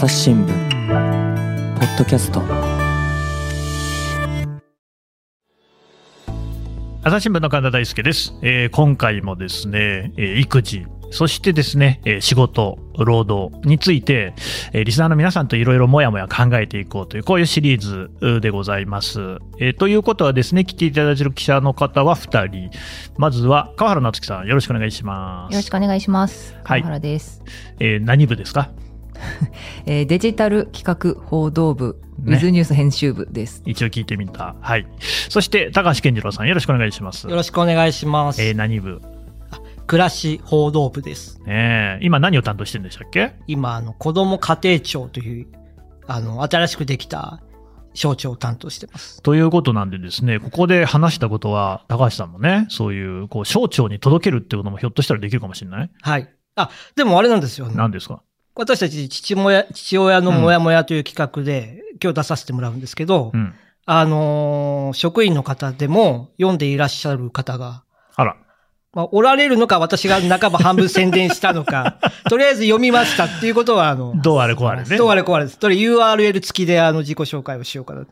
朝日新聞ポッドキャスト朝日新聞の神田大輔です、えー今回もですね、えー育児そしてですね、えー仕事、労働について、えーリスナーの皆さんといろいろもやもや考えていこうという、こういうシリーズうでございます。えーということはですね、来ていただいている記者の方は2人。まずは、川原夏樹さん、よろしくお願いします。よろしくお願いします。はい川原です、えー何部ですか？えーデジタル企画報道部、ねウィズニュース編集部です。一応聞いてみた。はい。そして、高橋健次郎さん、よろしくお願いします。よろしくお願いします。えー何部？暮らし報道部です。ねえ今何を担当してるんでしたっけ？今、あの、子供家庭庁という、あの、新しくできた省庁を担当してます。ということなんでですね、ここで話したことは、高橋さんもね、そういう、こう、省庁に届けるってこともひょっとしたらできるかもしれない？はい。あ、でもあれなんですよ。何ですか？私たち父親、父親のもやもやという企画で、今日出させてもらうんですけど、うん。あのー職員の方でも読んでいらっしゃる方が、あら。まあ、おられるのか私が半ば半分宣伝したのか、とりあえず読みましたっていうことは、あの、どうあれこうあれね。どうあれこうあれです。とり URL 付きであの自己紹介をしようかな。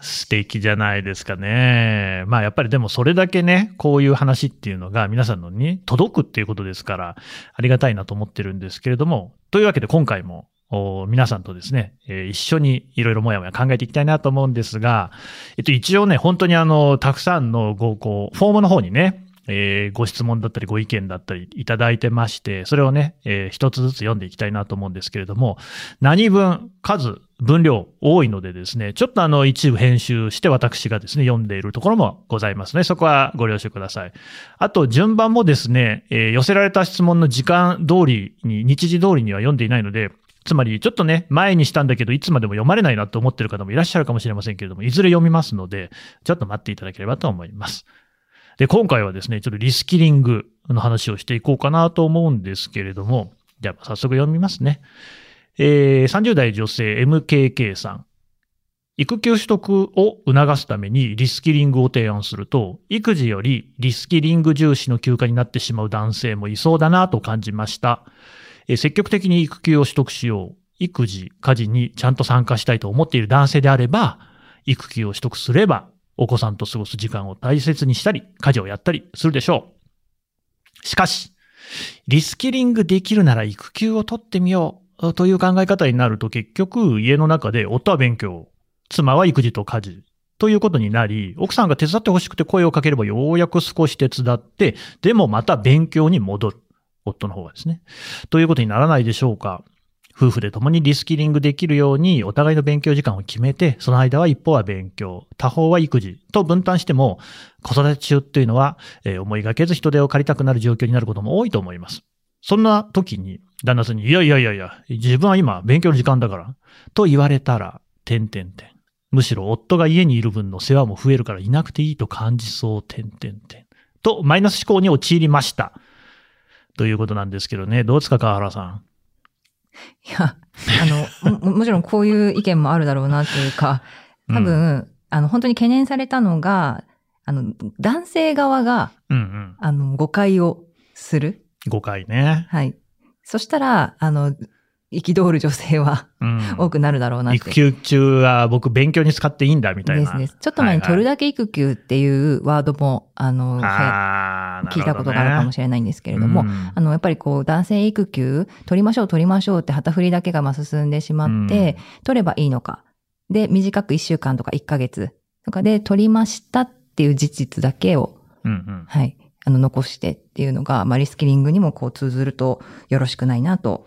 素敵じゃないですかね。まあやっぱりでもそれだけね、こういう話っていうのが皆さんのに届くっていうことですから、ありがたいなと思ってるんですけれども、というわけで今回も、皆さんとですね、えー一緒にいろいろもやもや考えていきたいなと思うんですが、えっと一応ね、本当にあの、たくさんのご、こう、フォームの方にね、えーご質問だったりご意見だったりいただいてまして、それをね、えー一つずつ読んでいきたいなと思うんですけれども、何分、数、分量多いのでですね、ちょっとあの一部編集して私がですね、読んでいるところもございますね。そこはご了承ください。あと、順番もですね、えー寄せられた質問の時間通りに、日時通りには読んでいないので、つまり、ちょっとね、前にしたんだけど、いつまでも読まれないなと思ってる方もいらっしゃるかもしれませんけれども、いずれ読みますので、ちょっと待っていただければと思います。で、今回はですね、ちょっとリスキリングの話をしていこうかなと思うんですけれども、じゃあ早速読みますね。えー30代女性 MKK さん。育休取得を促すためにリスキリングを提案すると、育児よりリスキリング重視の休暇になってしまう男性もいそうだなと感じました。えー積極的に育休を取得しよう。育児、家事にちゃんと参加したいと思っている男性であれば、育休を取得すれば、お子さんと過ごす時間を大切にしたり、家事をやったりするでしょう。しかし、リスキリングできるなら育休を取ってみようという考え方になると結局家の中で夫は勉強、妻は育児と家事ということになり、奥さんが手伝ってほしくて声をかければようやく少し手伝って、でもまた勉強に戻る。夫の方がですね。ということにならないでしょうか。夫婦で共にリスキリングできるようにお互いの勉強時間を決めて、その間は一方は勉強、他方は育児と分担しても、子育て中っていうのは、えー思いがけず人手を借りたくなる状況になることも多いと思います。そんな時に、旦那さんに、いやいやいやいや、自分は今勉強の時間だから、と言われたら、点々点。むしろ夫が家にいる分の世話も増えるからいなくていいと感じそう、点々点。と、マイナス思考に陥りました。ということなんですけどね。どうですか、川原さん。いや、あの、も もちろんこういう意見もあるだろうなというか、多分、あの、本当に懸念されたのが、あの、男性側が、うんうん。あの、誤解をする。誤解ね。はい。そしたら、あの、憤る女性はうん。多くなるだろうなって。育休中は僕勉強に使っていいんだみたいな。ですです。ちょっと前に取るだだけ育休っていうワードも、あの、はや聞いたことがあるかもしれないんですけれども、うんあの、やっぱりこう、男性育休、取りましょう、取りましょうって旗振りだけがまあ進んでしまって、取ればいいのか。で、短く1週間とか1ヶ月とかで取りましたっていう事実だけを、うんうん。はい、あの、残してっていうのが、まあ、リスキリングにもこう通ずるとよろしくないなと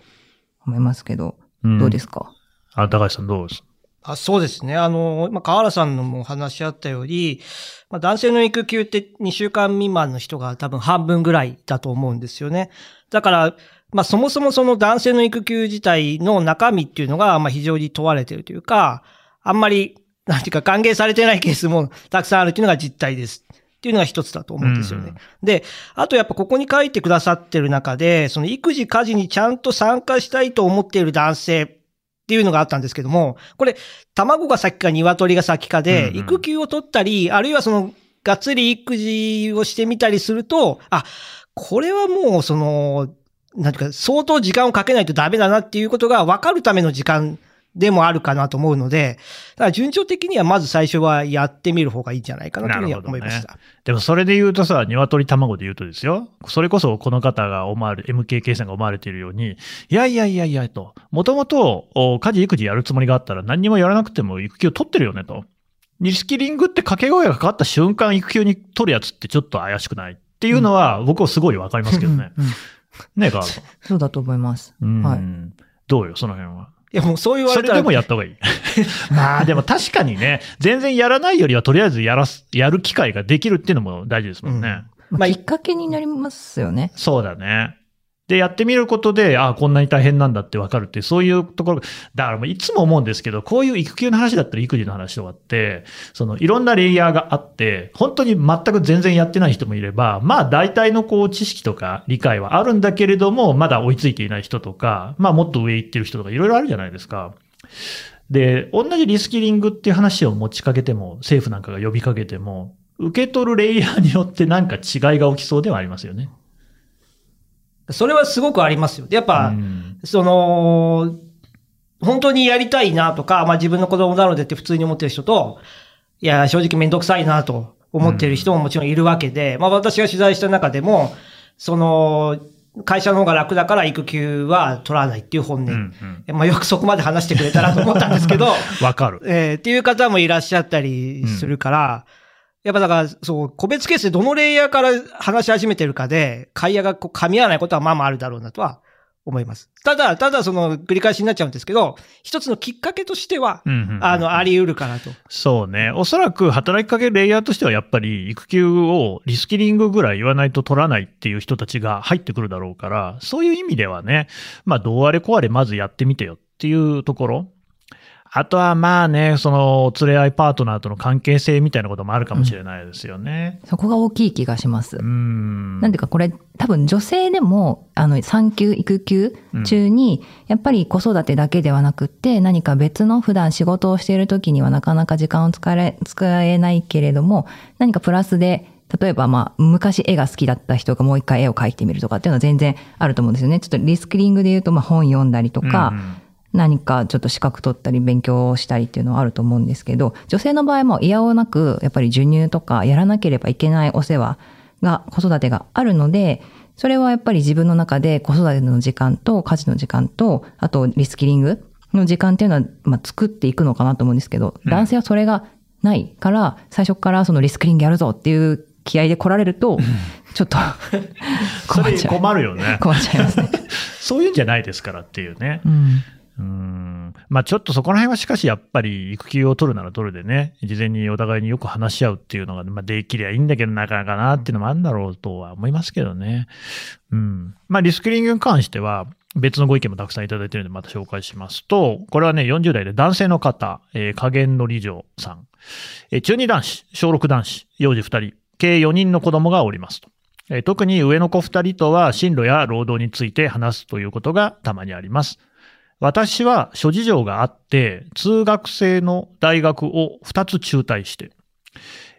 思いますけど、うんどうですか、あ、高橋さんどうです？あそうですね。あの、まあ、川原さんのもお話しあったより、まあ、男性の育休って2週間未満の人が多分半分ぐらいだと思うんですよね。だから、まあ、そもそもその男性の育休自体の中身っていうのが、まあ、非常に問われているというか、あんまり、なんていうか歓迎されてないケースもたくさんあるっていうのが実態です。っていうのが一つだと思うんですよね。うんで、あとやっぱここに書いてくださってる中で、その育児家事にちゃんと参加したいと思っている男性っていうのがあったんですけども、これ、卵が先か鶏が先かで、育休を取ったり、あるいはその、がっつり育児をしてみたりすると、あ、これはもうその、なんていうか、相当時間をかけないとダメだなっていうことが分かるための時間でもあるかなと思うので、だから順調的にはまず最初はやってみる方がいいんじゃないかなというふうには思いました。でもそれで言うとさ、鶏卵で言うとですよ。それこそこの方が思われ、MKK さんが思われているように、いやいやいやいやと、もともとお家事育児やるつもりがあったら何にもやらなくても育休取ってるよねと。リスキリングって掛け声がかかった瞬間育休に取るやつってちょっと怪しくないっていうのは僕はすごいわかりますけどね。うんうんねえ、カールさんそうだと思います。うんはい。どうよ、その辺は。いや、もうそう言わそれでれたら、もやった方がいい。まあでも確かにね、全然やらないよりはとりあえずやらす、やる機会ができるっていうのも大事ですもんね。まあ、まあきっかけになりますよね。そうだね。で、やってみることで、ああ、こんなに大変なんだってわかるって、そういうところ、だからもういつも思うんですけど、こういう育休の話だったり育児の話とかって、そのいろんなレイヤーがあって、本当に全く全然やってない人もいれば、まあ大体のこう知識とか理解はあるんだけれども、まだ追いついていない人とか、まあもっと上行ってる人とかいろいろあるじゃないですか。で、同じリスキリングっていう話を持ちかけても、政府なんかが呼びかけても、受け取るレイヤーによってなんか違いが起きそうではありますよね。それはすごくありますよ。でやっぱ、うんその、本当にやりたいなとか、まあ自分の子供なのでって普通に思ってる人と、いや、正直めんどくさいなと思ってる人ももちろんいるわけで、まあ私が取材した中でも、その、会社の方が楽だから育休は取らないっていう本音。うんうんまあよくそこまで話してくれたなと思ったんですけど、わかる。えーっていう方もいらっしゃったりするから、やっぱだから、そう、個別ケースでどのレイヤーから話し始めてるかで、会話がこう噛み合わないことはまあまああるだろうなとは思います。ただ、ただその繰り返しになっちゃうんですけど、一つのきっかけとしては、うんうんうんあの、あり得るかなと。そうね。おそらく働きかけるレイヤーとしてはやっぱり育休をリスキリングぐらい言わないと取らないっていう人たちが入ってくるだろうから、そういう意味ではね、まあどうあれこうあれまずやってみてよっていうところ。あとはまあね、その連れ合いパートナーとの関係性みたいなこともあるかもしれないですよね。そこが大きい気がします。うん。なんていうかこれ多分女性でもあの産休育休中にやっぱり子育てだけではなくって何か別の普段仕事をしている時にはなかなか時間を使え使えないけれども何かプラスで例えばまあ昔絵が好きだった人がもう一回絵を描いてみるとかっていうのは全然あると思うんですよね。ちょっとリスキリングで言うとまあ本読んだりとか、うんうん何かちょっと資格取ったり勉強したりっていうのはあると思うんですけど、女性の場合も嫌おなく、やっぱり授乳とかやらなければいけないお世話が、子育てがあるので、それはやっぱり自分の中で子育ての時間と家事の時間と、あとリスキリングの時間っていうのは、まあ、作っていくのかなと思うんですけど、うん男性はそれがないから、最初からそのリスキリングやるぞっていう気合で来られると、ちょっと困っちゃう。困るよね。困っちゃいますね。そういうんじゃないですからっていうね。うん。うんまあちょっとそこら辺はしかしやっぱり育休を取るなら取るでね、事前にお互いによく話し合うっていうのが、まあできりゃいいんだけどなかなかなっていうのもあるんだろうとは思いますけどね。うん。まあリスキリングに関しては別のご意見もたくさんいただいてるのでまた紹介しますと、これはね40代で男性の方、えー、加減の理事さん、えー中二男子、小6男子、幼児2人、計4人の子供がおりますと。え特に上の子2人とは進路や労働について話すということがたまにあります。私は諸事情があって、通学生の大学を2つ中退して、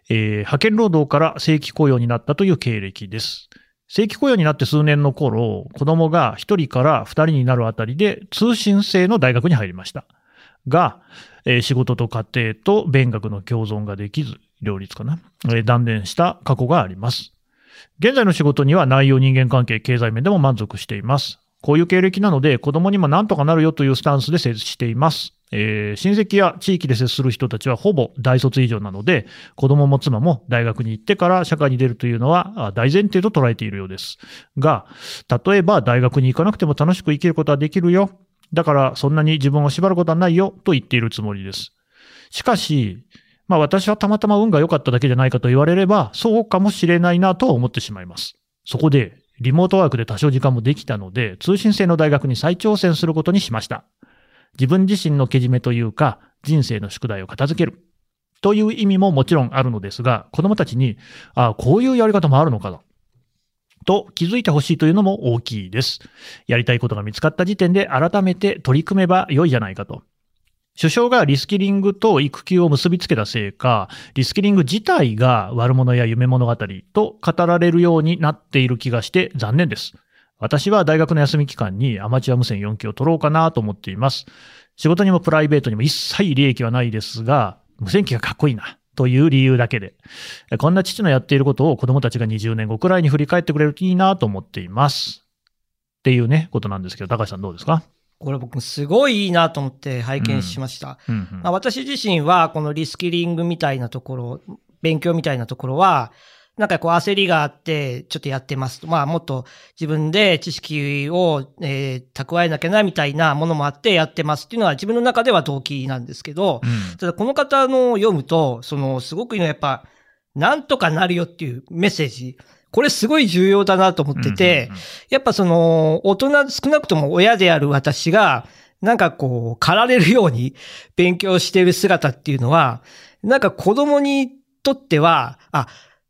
えー派遣労働から正規雇用になったという経歴です。正規雇用になって数年の頃、子供が1人から2人になるあたりで通信制の大学に入りました。が、えー仕事と家庭と勉学の共存ができず、両立かな、えー断念した過去があります。現在の仕事には内容、人間関係、経済面でも満足しています。こういう経歴なので、子供にもなんとかなるよというスタンスで接しています。えー親戚や地域で接する人たちはほぼ大卒以上なので、子供も妻も大学に行ってから社会に出るというのは大前提と捉えているようです。が、例えば大学に行かなくても楽しく生きることはできるよ。だからそんなに自分を縛ることはないよと言っているつもりです。しかし、まあ私はたまたま運が良かっただけじゃないかと言われれば、そうかもしれないなとは思ってしまいます。そこで、リモートワークで多少時間もできたので、通信制の大学に再挑戦することにしました。自分自身のけじめというか、人生の宿題を片付ける。という意味ももちろんあるのですが、子供たちに、ああ、こういうやり方もあるのかな。と気づいてほしいというのも大きいです。やりたいことが見つかった時点で改めて取り組めば良いじゃないかと。首相がリスキリングと育休を結びつけたせいか、リスキリング自体が悪者や夢物語と語られるようになっている気がして残念です。私は大学の休み期間にアマチュア無線4期を取ろうかなと思っています。仕事にもプライベートにも一切利益はないですが、無線機がかっこいいな。という理由だけで。こんな父のやっていることを子供たちが20年後くらいに振り返ってくれるといいなと思っています。っていうね、ことなんですけど、高橋さんどうですか？これ僕すごいいいなと思って拝見しました。うんうんまあ、私自身はこのリスキリングみたいなところ、勉強みたいなところは、なんかこう焦りがあって、ちょっとやってますと。まあもっと自分で知識を、えー蓄えなきゃなみたいなものもあってやってますっていうのは自分の中では動機なんですけど、うんただこの方の読むと、そのすごくいいのはやっぱ、なんとかなるよっていうメッセージ。これすごい重要だなと思ってて、うんうんうん。やっぱその、大人、少なくとも親である私が、なんかこう、駆られるように勉強している姿っていうのは、なんか子供にとっては、あ、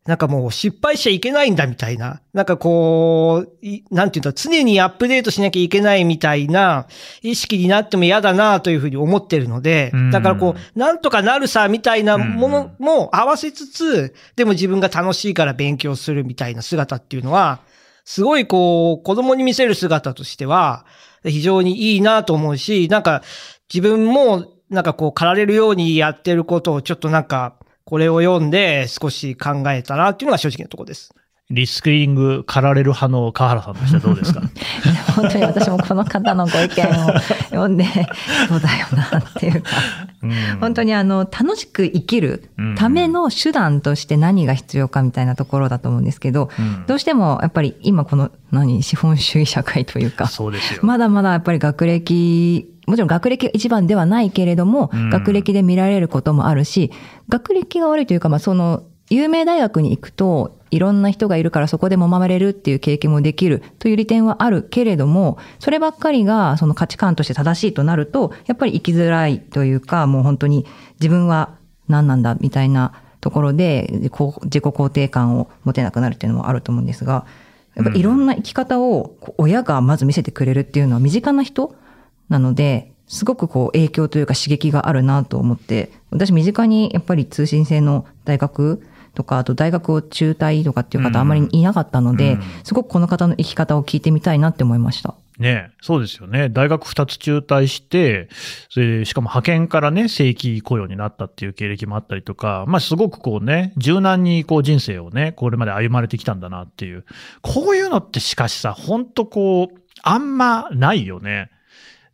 なんかもう失敗しちゃいけないんだみたいな。なんかこう、いなんていうんだ、常にアップデートしなきゃいけないみたいな意識になっても嫌だなというふうに思ってるのでうん、だからこう、なんとかなるさみたいなものも合わせつつ、でも自分が楽しいから勉強するみたいな姿っていうのは、すごいこう、子供に見せる姿としては、非常にいいなと思うし、なんか自分もなんかこう、駆られるようにやってることをちょっとなんか、これを読んで少し考えたなっていうのが正直なところです。リスキリング駆られる派の川原さんとしてはどうですか？本当に私もこの方のご意見を読んで、そうだよなっていうか、うん。本当にあの、楽しく生きるうん。ための手段として何が必要かみたいなところだと思うんですけど、うん。どうしてもやっぱり今この何、資本主義社会というか、そうですよ。まだまだやっぱり学歴、もちろん学歴が一番ではないけれども、うん。学歴で見られることもあるし、学歴が悪いというか、まあその、有名大学に行くと、いろんな人がいるからそこで揉まれるっていう経験もできるという利点はあるけれども、そればっかりがその価値観として正しいとなると、やっぱり生きづらいというか、もう本当に自分は何なんだみたいなところで、自己肯定感を持てなくなるっていうのもあると思うんですが、やっぱいろんな生き方を親がまず見せてくれるっていうのは身近な人なので、すごくこう影響というか刺激があるなと思って、私身近にやっぱり通信制の大学とか、あと大学を中退とかっていううん方あまりいなかったので、うんすごくこの方の生き方を聞いてみたいなって思いました。ねそうですよね。大学2つ中退して、それでしかも派遣からね、正規雇用になったっていう経歴もあったりとか、まあすごくこうね、柔軟にこう人生をね、これまで歩まれてきたんだなっていう。こういうのってしかしさ、ほんとこう、あんまないよね。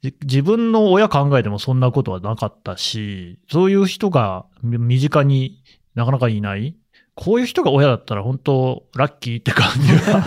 じ自分の親考えてもそんなことはなかったし、そういう人がみ身近になかなかいない。こういう人が親だったら本当ラッキーって感じが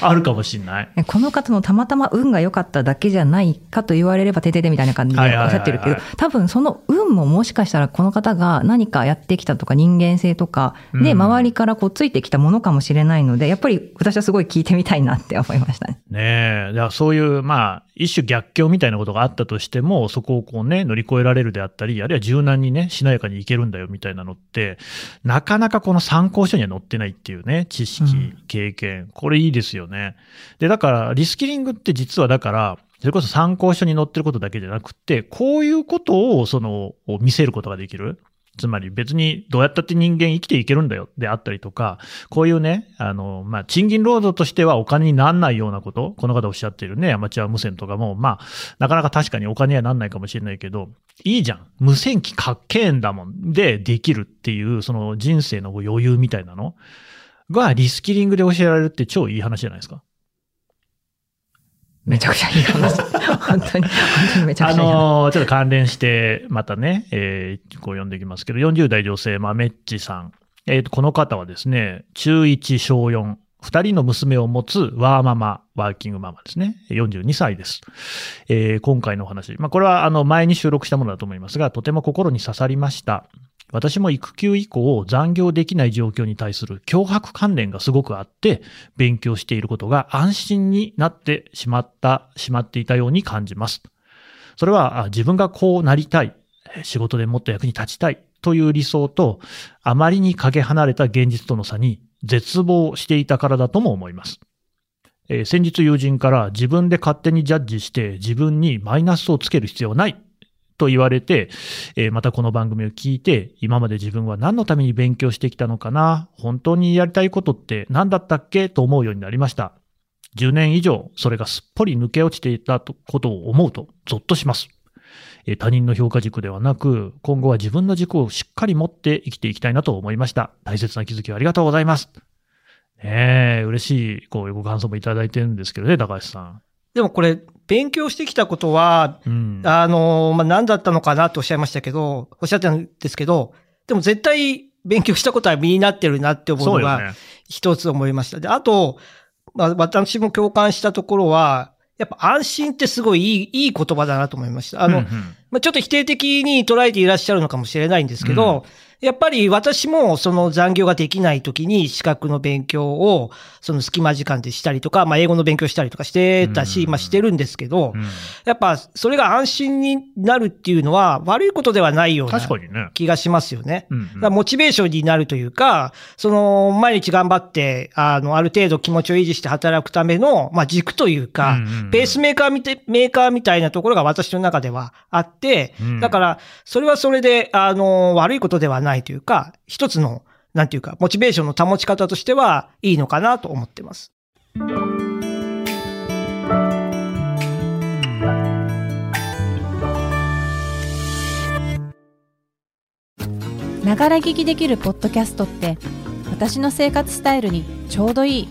あるかもしれない。この方のたまたま運が良かっただけじゃないかと言われればてててみたいな感じでおっしゃってるけど、多分その運ももしかしたらこの方が何かやってきたとか人間性とかでうん周りからこうついてきたものかもしれないので、やっぱり私はすごい聞いてみたいなって思いましたね。ねえ。そういう、まあ、一種逆境みたいなことがあったとしても、そこをこうね、乗り越えられるであったり、あるいは柔軟にね、しなやかにいけるんだよみたいなのって、なかなかこの参考書には載ってないっていうね、知識うん、経験。これいいですよね。で、だから、リスキリングって実はだから、それこそ参考書に載ってることだけじゃなくて、こういうことを、その、見せることができる。つまり別にどうやったって人間生きていけるんだよであったりとか、こういうね、あの、まあ、賃金労働としてはお金にならないようなこと、この方おっしゃってるね、アマチュア無線とかも、まあ、なかなか確かにお金にはなんないかもしれないけど、いいじゃん。無線機かっけえんだもん。で、できるっていう、その人生の余裕みたいなのがリスキリングで教えられるって超いい話じゃないですか。めちゃくちゃいい話。本当に、本当にめちゃくちゃいい話。のーちょっと関連して、またね、えー、こう読んでいきますけど、40代女性、まめっちさん。えーと、この方はですね、中1、小4、二人の娘を持つワーママ、ワーキングママですね。42歳です。えー今回のお話。まあ、これはあの前に収録したものだと思いますが、とても心に刺さりました。私も育休以降残業できない状況に対する脅迫観念がすごくあって、勉強していることが安心になってしまった、しまっていたように感じます。それは自分がこうなりたい、仕事でもっと役に立ちたいという理想と、あまりにかけ離れた現実との差に絶望していたからだとも思います。先日友人から自分で勝手にジャッジして自分にマイナスをつける必要ないと言われて、えーまたこの番組を聞いて、今まで自分は何のために勉強してきたのかな？本当にやりたいことって何だったっけ？と思うようになりました。10年以上、それがすっぽり抜け落ちていたことを思うと、ゾッとします。えー他人の評価軸ではなく、今後は自分の軸をしっかり持って生きていきたいなと思いました。大切な気づきをありがとうございます。ねえ、嬉しい、こういうご感想もいただいてるんですけどね、高橋さん。でもこれ、勉強してきたことは、うん。あの、まあ、何だったのかなとおっしゃいましたけど、おっしゃってたんですけど、でも絶対勉強したことは身になってるなって思うのが。一つ思いました。で、あと、まあ、私も共感したところは、やっぱ安心ってすごいいい、いい言葉だなと思いました。あの、うんうんまあ、ちょっと否定的に捉えていらっしゃるのかもしれないんですけど、やっぱり私もその残業ができない時に資格の勉強をその隙間時間でしたりとか、まあ、英語の勉強したりとかしてたし、うん。まあ、してるんですけど、うん。やっぱそれが安心になるっていうのは悪いことではないような。気がしますよね。うんうん。だからモチベーションになるというか、その、毎日頑張って、あの、ある程度気持ちを維持して働くための、まあ、軸というか、ペースメーカーみて、メーカーみたいなところが私の中ではあって、うん。だから、それはそれで、あの、悪いことではないというか、一つの、なんていうか、モチベーションの保ち方としてはいいのかなと思ってます。ながら聞きできるポッドキャストって私の生活スタイルにちょうどいい。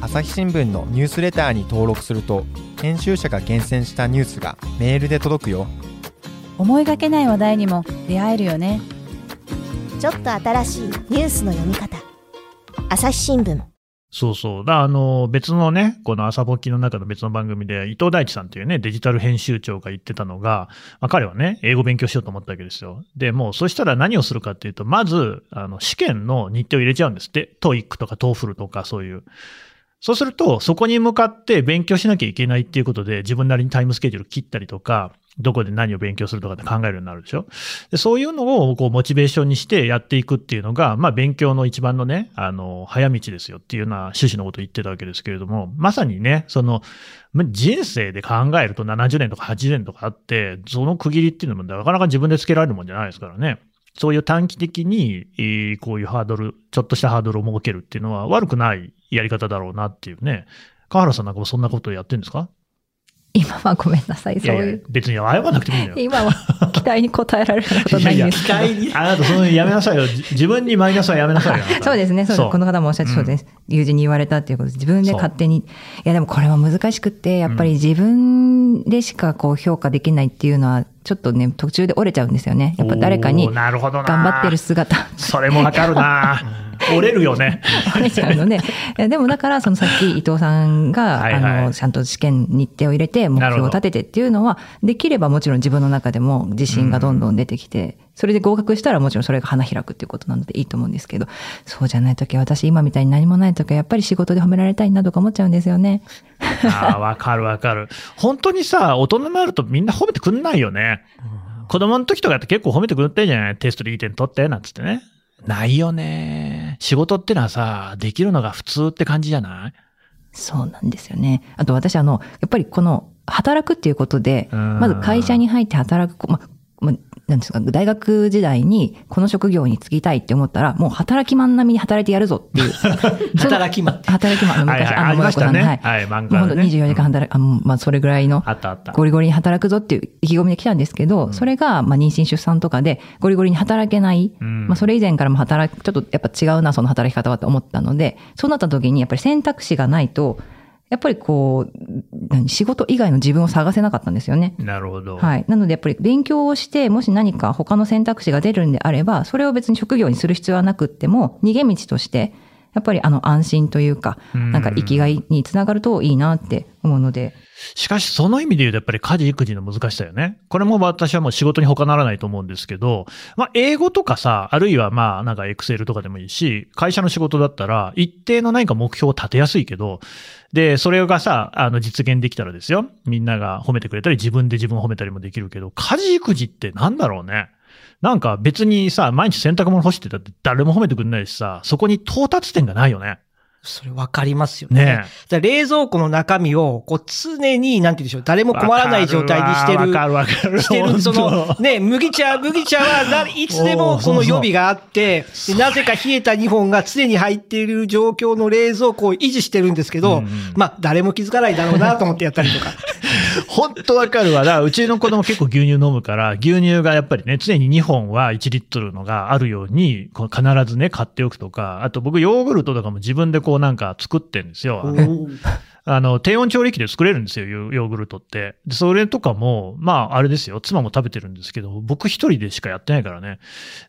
朝日新聞のニュースレターに登録すると編集者が厳選したニュースがメールで届くよ。思いがけない話題にも出会えるよねちょっと新しいニュースの読み方朝日新聞そうそう。だあの、別のね、この朝ポキの中の別の番組で、伊藤大地さんというね、デジタル編集長が言ってたのが、まあ、彼はね、英語勉強しようと思ったわけですよ。で、もう、そしたら何をするかっていうと、まず、あの、試験の日程を入れちゃうんですって。 TOEIC とか TOEFL とかそういう。そうすると、そこに向かって勉強しなきゃいけないっていうことで、自分なりにタイムスケジュール切ったりとか、どこで何を勉強するとかって考えるようになるでしょ？でそういうのをこうモチベーションにしてやっていくっていうのが、まあ勉強の一番のね、あの、早道ですよっていうような趣旨のことを言ってたわけですけれども、まさにね、その、人生で考えると70年とか80年とかあって、その区切りっていうのもなかなか自分でつけられるもんじゃないですからね。そういう短期的に、こういうハードル、ちょっとしたハードルを設けるっていうのは悪くないやり方だろうなっていうね。川原さんなんかもそんなことをやってるんですか？今はごめんなさい、いやいやそういう。、別に謝らなくてもいいよ。今は期待に応えられることないんですけど。に。あなた、そのやめなさいよ。じ自分にマイナスはやめなさいよ。そうですね、そうです。この方もおっしゃってそうです。友人に言われたっていうことで、自分で勝手に。いや、でもこれは難しくって、やっぱり自分でしかこう評価できないっていうのは、ちょっとね、途中で折れちゃうんですよね。やっぱ誰かに頑張ってる姿。それもわかるな 折れるよね。折れちゃうので、でもだから、そのさっき伊藤さんが、はいはいあの、ちゃんと試験日程を入れて、目標を立ててっていうのは、できればもちろん自分の中でも自信がどんどん出てきて、それで合格したらもちろんそれが花開くっていうことなのでいいと思うんですけど、そうじゃないときは、私今みたいに何もないときは、やっぱり仕事で褒められたいなとか思っちゃうんですよね。ああ、わかるわかる。本当にさ、大人になるとみんな褒めてくんないよね。子供の時とかって結構褒めてくれてるじゃない？テストでいい点取って、なんつってね。ないよね。仕事ってのはさ、できるのが普通って感じじゃない？そうなんですよね。あと私あの、やっぱりこの、働くっていうことで、うんまず会社に入って働く、ま、ま、なんですか、大学時代にこの職業に就きたいって思ったら、もう働きマン並みに働いてやるぞっていう。働きマン働きマン、あの昔、はいはいありましたね萌子さんのはい漫画でねもう本当24時間働く、あもうまあそれぐらいの、あったあった。ゴリゴリに働くぞっていう意気込みで来たんですけど、それが、まあ、妊娠出産とかで、ゴリゴリに働けない。うんまあ、それ以前からも働く、ちょっとやっぱ違うな、その働き方はと思ったので、そうなった時に、やっぱり選択肢がないと、やっぱりこう、何仕事以外の自分を探せなかったんですよね。なるほど。はい。なのでやっぱり勉強をして、もし何か他の選択肢が出るんであれば、それを別に職業にする必要はなくっても、逃げ道として、やっぱりあの安心というか、うんなんか生きがいにつながるといいなって思うので、しかし、その意味で言うと、やっぱり家事育児の難しさよね。これも私はもう仕事に他ならないと思うんですけど、まあ、英語とかさ、あるいはまあ、なんかエクセルとかでもいいし、会社の仕事だったら、一定の何か目標を立てやすいけど、で、それがさ、あの、実現できたらですよ。みんなが褒めてくれたり、自分で自分を褒めたりもできるけど、家事育児ってなんだろうね。なんか別にさ、毎日洗濯物干してたって誰も褒めてくんないしさ、そこに到達点がないよね。それわかりますよね。ね冷蔵庫の中身を、こう常に、なんて言うんでしょう、誰も困らない状態にしてる。わかるわかる。してる、そ本の、当ね、麦茶、麦茶はな、いつでもこの予備があって、でなぜか冷えた2本が常に入っている状況の冷蔵庫を維持してるんですけど、うんうんまあ、誰も気づかないだろうなと思ってやったりとか。本当わかるわ。だからうちの子供結構牛乳飲むから、牛乳がやっぱりね、常に2本は1リットルのがあるように、必ずね、買っておくとか、あと僕ヨーグルトとかも自分でこうなんか作ってんですよ。あの低温調理器で作れるんですよ、ヨヨーグルトって。で、それとかも、まあ、あれですよ、妻も食べてるんですけど、僕一人でしかやってないからね、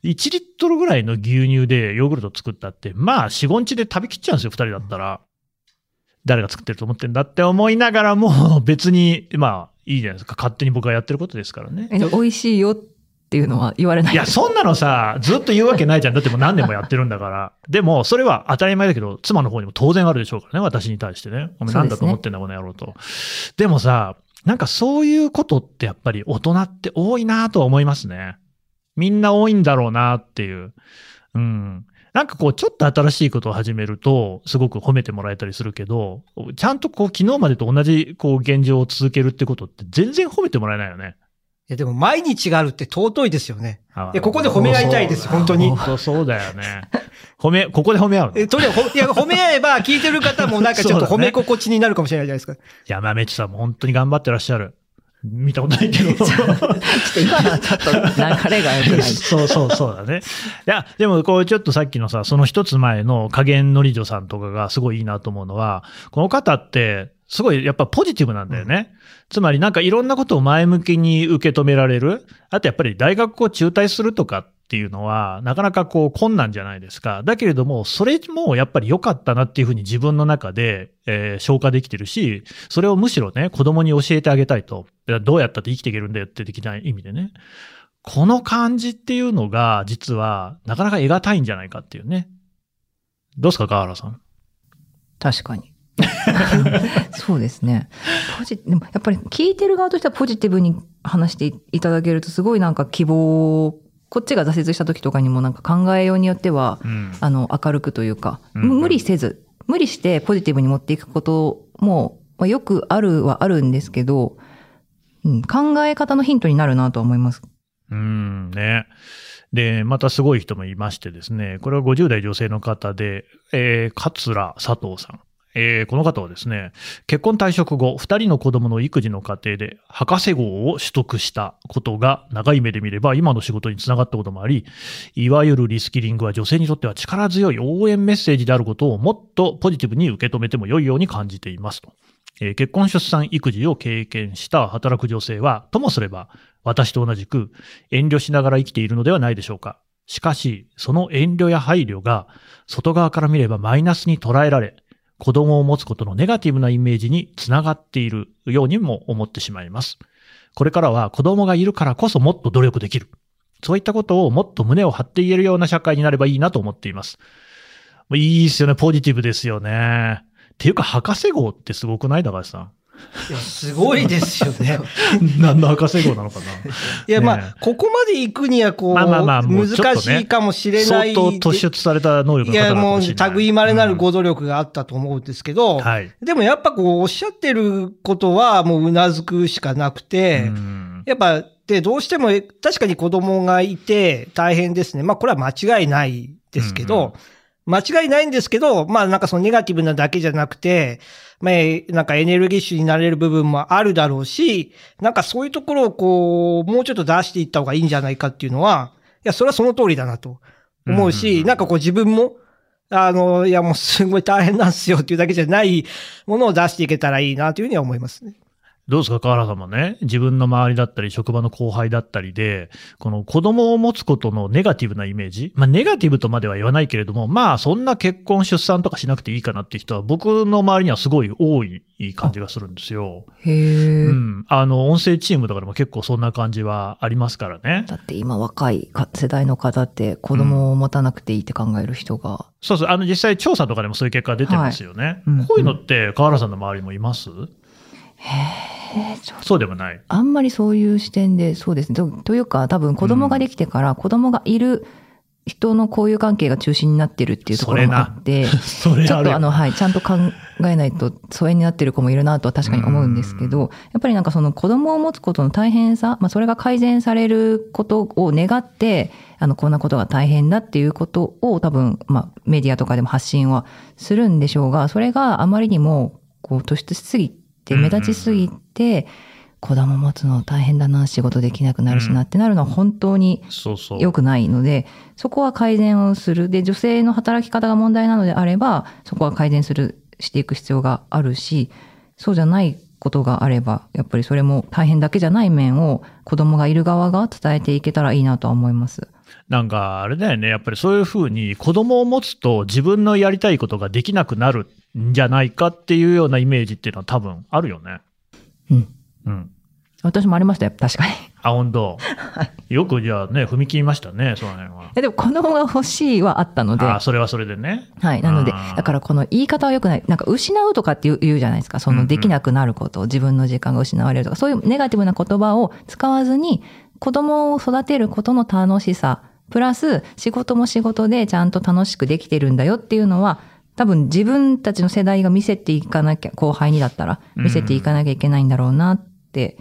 1リットルぐらいの牛乳でヨーグルト作ったって、まあ、4、5日で食べきっちゃうんですよ、二人だったら。誰が作ってると思ってんだって思いながらも、別に、まあ、いいじゃないですか。勝手に僕がやってることですからね。え美味しいよっっていうのは言われないいや、そんなのさ、ずっと言うわけないじゃん。だってもう何年もやってるんだから。でも、それは当たり前だけど、妻の方にも当然あるでしょうからね、私に対してね。お前なんだと思ってんだ、この野郎と。でもさ、なんかそういうことってやっぱり大人って多いなとは思いますね。みんな多いんだろうなっていう。うん。なんかこう、ちょっと新しいことを始めると、すごく褒めてもらえたりするけど、ちゃんとこう、昨日までと同じ、こう、現状を続けるってことって全然褒めてもらえないよね。いや、でも毎日があるって尊いですよね。ここで褒め合いたいです本当に本当そうだよね。褒め、ここで褒め合うの？え、とにかく、ほいや、褒め合えば、聞いてる方もなんかちょっと褒め 心地になるかもしれないじゃないですか。山道さんも本当に頑張ってらっしゃる。見たことないけど。ちょっと今のはちょっと流れが良くない。そうそうそうだね。いや、でもこうちょっとさっきのさ、その一つ前の加減のり女さんとかがすごいいいなと思うのは、この方って、すごいやっぱポジティブなんだよね。つまりなんかいろんなことを前向きに受け止められる。あとやっぱり大学を中退するとかっていうのは、なかなかこう困難じゃないですか。だけれども、それもやっぱり良かったなっていうふうに自分の中で、えー消化できてるし、それをむしろね、子供に教えてあげたいと。どうやったって生きていけるんだよって的な意味でね。この感じっていうのが、実は、なかなか得難いんじゃないかっていうね。どうですか、川原さん？確かに。そうですね。ポジでもやっぱり聞いてる側としてはポジティブに話していただけるとすごいなんか希望、こっちが挫折した時とかにもなんか考えようによっては、うん。あの、明るくというか、うんうん無理せず、無理してポジティブに持っていくことも、まあ、よくあるはあるんですけど、うん、考え方のヒントになるなとは思います。うん、ね。で、またすごい人もいましてですね、これは50代女性の方で、えー、桂佐藤さん。えーこの方はですね、結婚退職後、2人の子供の育児の過程で、博士号を取得したことが、長い目で見れば今の仕事につながったこともあり、いわゆるリスキリングは女性にとっては力強い応援メッセージであることをもっとポジティブに受け止めても良いように感じていますと。えー結婚出産育児を経験した働く女性は、ともすれば、私と同じく遠慮しながら生きているのではないでしょうか。しかし、その遠慮や配慮が、外側から見ればマイナスに捉えられ、子供を持つことのネガティブなイメージにつながっているようにも思ってしまいます。これからは子供がいるからこそもっと努力できる。そういったことをもっと胸を張って言えるような社会になればいいなと思っています。いいですよね。ポジティブですよね。っていうか、博士号ってすごくない？高橋さんいや、すごいですよね。ん。何の博士号なのかな いや、まねあ、ここまで行くには、こう、まあまあまあ難しいかもしれない。相当突出された能力いや、の方なのかもう、もしれない。類まれなるうんご努力があったと思うんですけど、はい。でもやっぱこう、おっしゃってることは、もううなずくしかなくて、うんやっぱ、で、どうしても、確かに子供がいて大変ですね。まあ、これは間違いないですけど、間違いないんですけど、まあ、なんかそのネガティブなだけじゃなくて、まあ、なんかエネルギッシュになれる部分もあるだろうし、なんかそういうところをこう、もうちょっと出していった方がいいんじゃないかっていうのは、いや、それはその通りだなと思ううんし、うんなんかこう自分も、あの、いやもうすごい大変なんですよっていうだけじゃないものを出していけたらいいなというふうには思いますね。どうですか、河原さんもね、自分の周りだったり、職場の後輩だったりで、この子供を持つことのネガティブなイメージ、まあ、ネガティブとまでは言わないけれども、まあ、そんな結婚、出産とかしなくていいかなっていう人は、僕の周りにはすごい多い感じがするんですよ。へえ、うん。あの、音声チームとかでも結構そんな感じはありますからね。だって今若いか世代の方って子供を持たなくていいって考える人が、そうそう。あの、実際調査とかでもそういう結果が出てますよね。うんこういうのって、河原さんの周りもいます、へそうでもない。あんまりそういう視点で、そうですね。とというか、多分子供ができてから、子供がいる人の交友関係が中心になってるっていうところもあって、ちょっとあの、はい、ちゃんと考えないと疎遠になってる子もいるなとは確かに思うんですけど、やっぱりなんかその子供を持つことの大変さ、まあそれが改善されることを願って、あの、こんなことが大変だっていうことを多分、まあメディアとかでも発信はするんでしょうが、それがあまりにもこう突出しすぎて、目立ちすぎて、子供持つの大変だな、仕事できなくなるしなってなるのは本当にそうそう。良くないので、そこは改善をする。で、女性の働き方が問題なのであれば、そこは改善する、していく必要があるし、そうじゃないことがあれば、やっぱりそれも大変だけじゃない面を子供がいる側が伝えていけたらいいなとは思います。なんか、あれだよね。やっぱりそういうふうに子供を持つと自分のやりたいことができなくなるんじゃないかっていうようなイメージっていうのは多分あるよね。うん。うん。私もありましたよ、確かに。あ、本当？よくじゃあね、踏み切りましたね、その辺は。えでも子供が欲しいはあったので、あそれはそれでね。はい。なのでだからこの言い方は良くない。なんか失うとかって言う言うじゃないですか。そうんうんのできなくなること、自分の時間が失われるとか、そういうネガティブな言葉を使わずに、子供を育てることの楽しさ、プラス仕事も仕事でちゃんと楽しくできてるんだよっていうのは、多分自分たちの世代が見せていかなきゃ、後輩にだったら見せていかなきゃいけないんだろうなって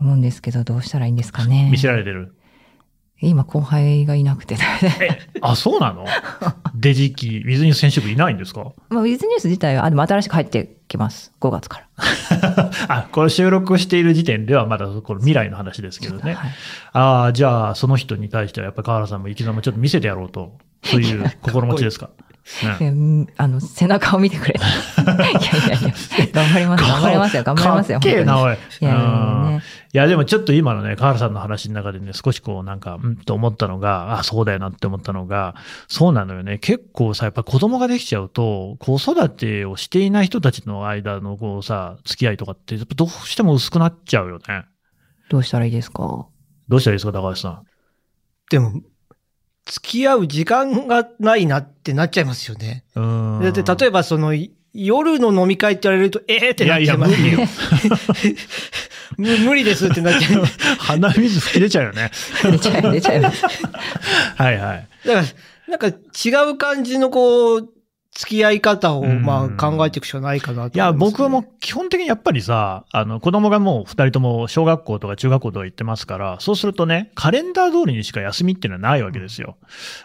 思うんですけど、どうしたらいいんですかね見。せられてる？今後輩がいなくて。あ、そうなの？デジキ、水に選手部いないんですか？まあ、ウィズニュース自体は、あ、でも新しく入ってきます。5月から。あ、これ収録している時点ではまだこの未来の話ですけどね。はいああ、じゃあその人に対してはやっぱり河原さんも生き様ちょっと見せてやろうと、そういう心持ちですか？あの、背中を見てくれ。いやいやいや、頑張ります。頑張りますよ。頑張りますよ。い。や。いや、でもちょっと今のね、河原さんの話の中でね、少しこうなんか、うんと思ったのが、あ、そうだよなって思ったのが、そうなのよね。結構さ、やっぱ子供ができちゃうと、子育てをしていない人たちの間のこうさ、付き合いとかって、やっぱどうしても薄くなっちゃうよね。どうしたらいいですか？どうしたらいいですか、高橋さん？でも、付き合う時間がないなってなっちゃいますよね。うーん。だって、例えばその、い夜の飲み会って言われると、ええー、ってなっちゃいますいやいや無理よ む無理ですってなっちゃう。鼻水吹き出ちゃうよね。出ちゃい、出ちゃいます。はいはい。だから、なんか違う感じのこう、付き合い方を、うんまあ考えていくしかないかなといや、僕も基本的にやっぱりさ、あの、子供がもう二人とも小学校とか中学校とか行ってますから、そうするとね、カレンダー通りにしか休みっていうのはないわけですよ。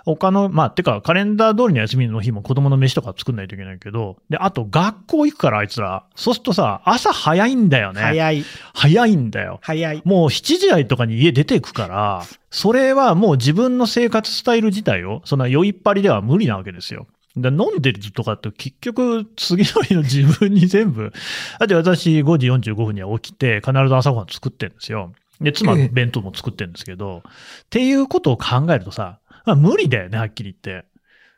他の、まあ、てか、カレンダー通りの休みの日も子供の飯とか作んないといけないけど、で、あと学校行くからあいつら、そうするとさ、朝早いんだよね。早い、早いんだよ。早い。もう7時台とかに家出てくから、それはもう自分の生活スタイル自体を、そんな酔いっぱりでは無理なわけですよ。だ飲んでるとかって結局次の日の自分に全部、だって私5時45分には起きて必ず朝ごはん作ってるんですよ。で、妻ええ弁当も作ってるんですけど、っていうことを考えるとさ、まあ無理だよね、はっきり言って。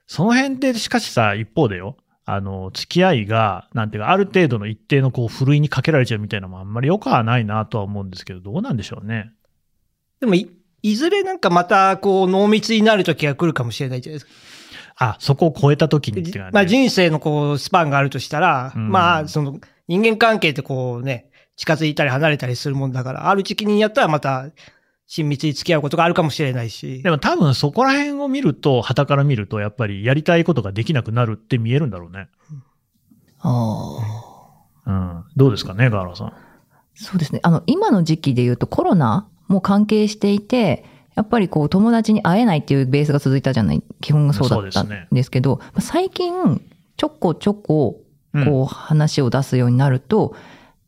その辺でしかしさ、一方でよ、あの、付き合いが、なんていうか、ある程度の一定のこう、ふるいにかけられちゃうみたいなのもあんまり良くはないなとは思うんですけど、どうなんでしょうね。でもい、いずれなんかまた、こう、濃密になる時が来るかもしれないじゃないですか。あ、そこを超えた時にっていうのはね。まあ人生のこう、スパンがあるとしたら、うんまあ、その、人間関係ってこうね、近づいたり離れたりするもんだから、ある時期にやったらまた、親密に付き合うことがあるかもしれないし。でも多分そこら辺を見ると、旗から見ると、やっぱりやりたいことができなくなるって見えるんだろうね。ああ。うん。どうですかね、ガーラさん。そうですね。あの、今の時期で言うとコロナも関係していて、やっぱりこう友達に会えないっていうベースが続いたじゃない、基本がそうだったんですけど、最近ちょこちょこうんこう話を出すようになると、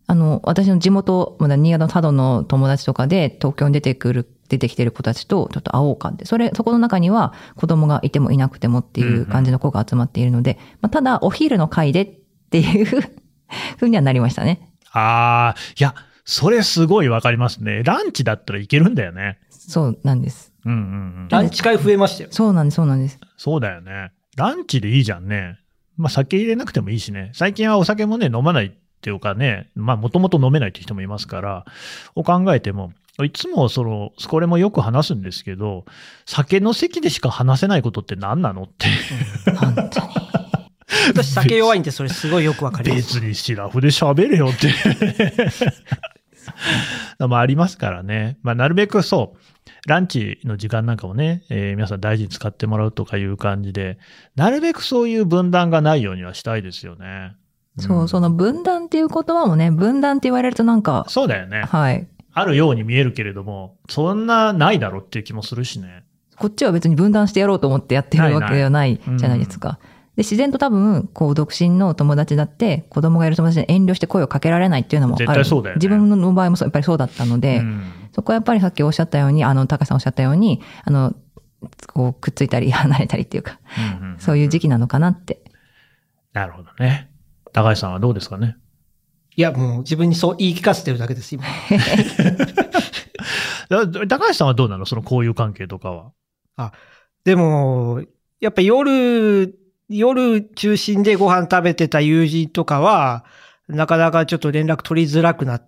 あの、私の地元、まだ新潟の佐渡の友達とかで東京に出てくる、出てきてる子たちとちょっと会おうかって、それ、そこの中には子供がいてもいなくてもっていう感じの子が集まっているので、まあ、ただお昼の会でっていう ふうにはなりましたね。ああ、いや、それすごいわかりますね。ランチだったらいけるんだよね。そうなんです。うんうんうん。ランチ会増えましたよ。そうなんです、そうなんです。そうだよね。ランチでいいじゃんね。まあ酒入れなくてもいいしね。最近はお酒もね、飲まないっていうかね、まあもともと飲めないって人もいますから、を考えても、いつもその、これもよく話すんですけど、酒の席でしか話せないことって何なのって。本当に。私酒弱いんでそれすごいよくわかります。別にシラフで喋れよって。まあありますからね。まあなるべくそう。ランチの時間なんかもね、えー皆さん大事に使ってもらうとかいう感じで、なるべくそういう分断がないようにはしたいですよね。そう、その。の分断っていう言葉もね、分断って言われるとなんか、そうだよね。はい。あるように見えるけれども、そんなないだろうっていう気もするしね。こっちは別に分断してやろうと思ってやってるわけではないじゃないですか。で、自然と多分、こう、独身の友達だって、子供がいる友達に遠慮して声をかけられないっていうのもある。絶対そうだよね自分の場合もそうやっぱりそうだったので、うんそこはやっぱりさっきおっしゃったように、あの、高橋さんおっしゃったように、あの、こう、くっついたり 離れたりっていうか、うんうんそういう時期なのかなって。なるほどね。高橋さんはどうですかね？いや、もう自分にそう言い聞かせてるだけです、今。だ高橋さんはどうなの？その交友関係とかは。でも、やっぱ夜、夜中心でご飯食べてた友人とかは、なかなかちょっと連絡取りづらくな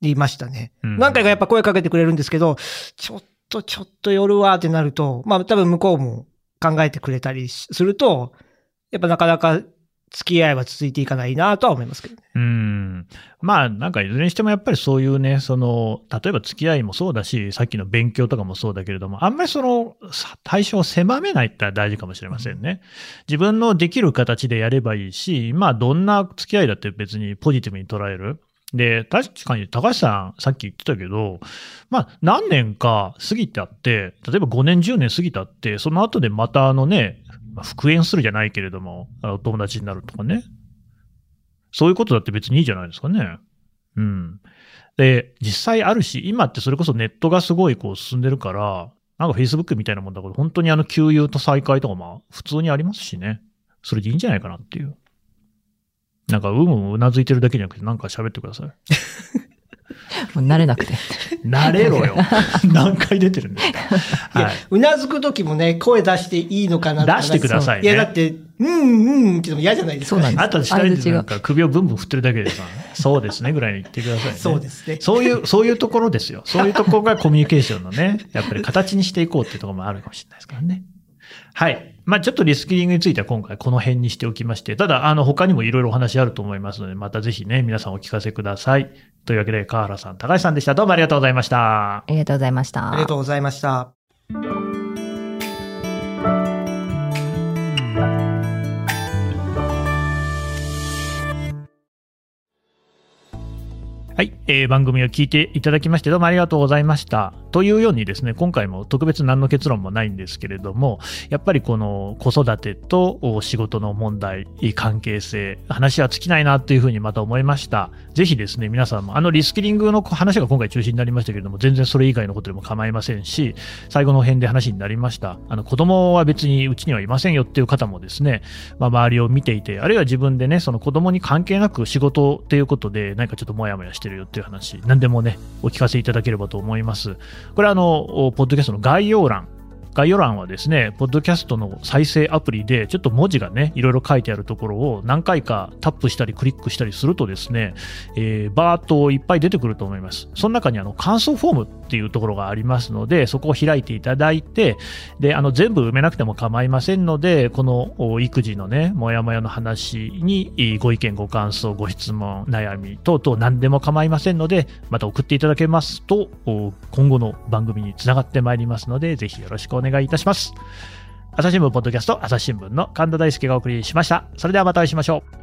りましたね。うん何回かやっぱ声かけてくれるんですけど、ちょっとちょっと夜はってなると、まあ多分向こうも考えてくれたりすると、やっぱなかなか付き合いは続いていかないなとは思いますけどね。うん。まあ、なんかいずれにしてもやっぱりそういうね、その、例えば付き合いもそうだし、さっきの勉強とかもそうだけれども、あんまりその、さ対象を狭めないって大事かもしれませんね。自分のできる形でやればいいし、まあ、どんな付き合いだって別にポジティブに捉える。で、確かに高橋さん、さっき言ってたけど、まあ、何年か過ぎてあって、例えば5年、10年過ぎたって、その後でまたあのね、復縁するじゃないけれども、お友達になるとかね。そういうことだって別にいいじゃないですかね。うん。で、実際あるし、今ってそれこそネットがすごいこう進んでるから、なんか Facebook みたいなもんだけど、本当にあの給油と再会とかまあ普通にありますしね。それでいいんじゃないかなっていう。なんか、うんうんうなずいてるだけじゃなくて、なんか喋ってください。もう慣れなくて。慣れろよ。何回出てるんですか？はい。うなずくときもね、声出していいのかな出してくださいねいや、だって、うんうんっても嫌じゃないですか。そうなんですあとは下になんか首をブンブン振ってるだけでさ、そうですねぐらいに言ってくださいね。そうですね。そういう、そういうところですよ。そういうところがコミュニケーションのね、やっぱり形にしていこうっていうところもあるかもしれないですからね。はい。まあちょっとリスキリングについては今回この辺にしておきまして、ただ、あの、他にもいろいろお話あると思いますので、またぜひね、皆さんお聞かせください。というわけで、川原さん、高橋さんでした。どうもありがとうございました。ありがとうございました。ありがとうございました。はい、えー番組を聞いていただきましてどうもありがとうございました。というようにですね、今回も特別何の結論もないんですけれども、やっぱりこの子育てと仕事の問題、関係性、話は尽きないなというふうにまた思いました。ぜひですね、皆さんも、あのリスキリングの話が今回中心になりましたけれども、全然それ以外のことでも構いませんし、最後の辺で話になりました。あの子供は別にうちにはいませんよっていう方もですね、まあ、周りを見ていて、あるいは自分でね、その子供に関係なく仕事っていうことで、何かちょっとモヤモヤしてるよっていう話、何でもね、お聞かせいただければと思います。これあの、ポッドキャストの概要欄、概要欄はですね、ポッドキャストの再生アプリで、ちょっと文字がね、いろいろ書いてあるところを何回かタップしたりクリックしたりするとですね、えーバーっといっぱい出てくると思います。その中にあの感想フォームっていうところがありますので、そこを開いていただいて、で、あの全部埋めなくても構いませんので、この育児のね、もやもやの話にご意見、ご感想、ご質問、悩み等々何でも構いませんので、また送っていただけますと、今後の番組につながってまいりますので、ぜひよろしくお願いしますお願いいたします。朝日新聞ポッドキャスト、朝日新聞の神田大輔がお送りしました。それではまたお会いしましょう。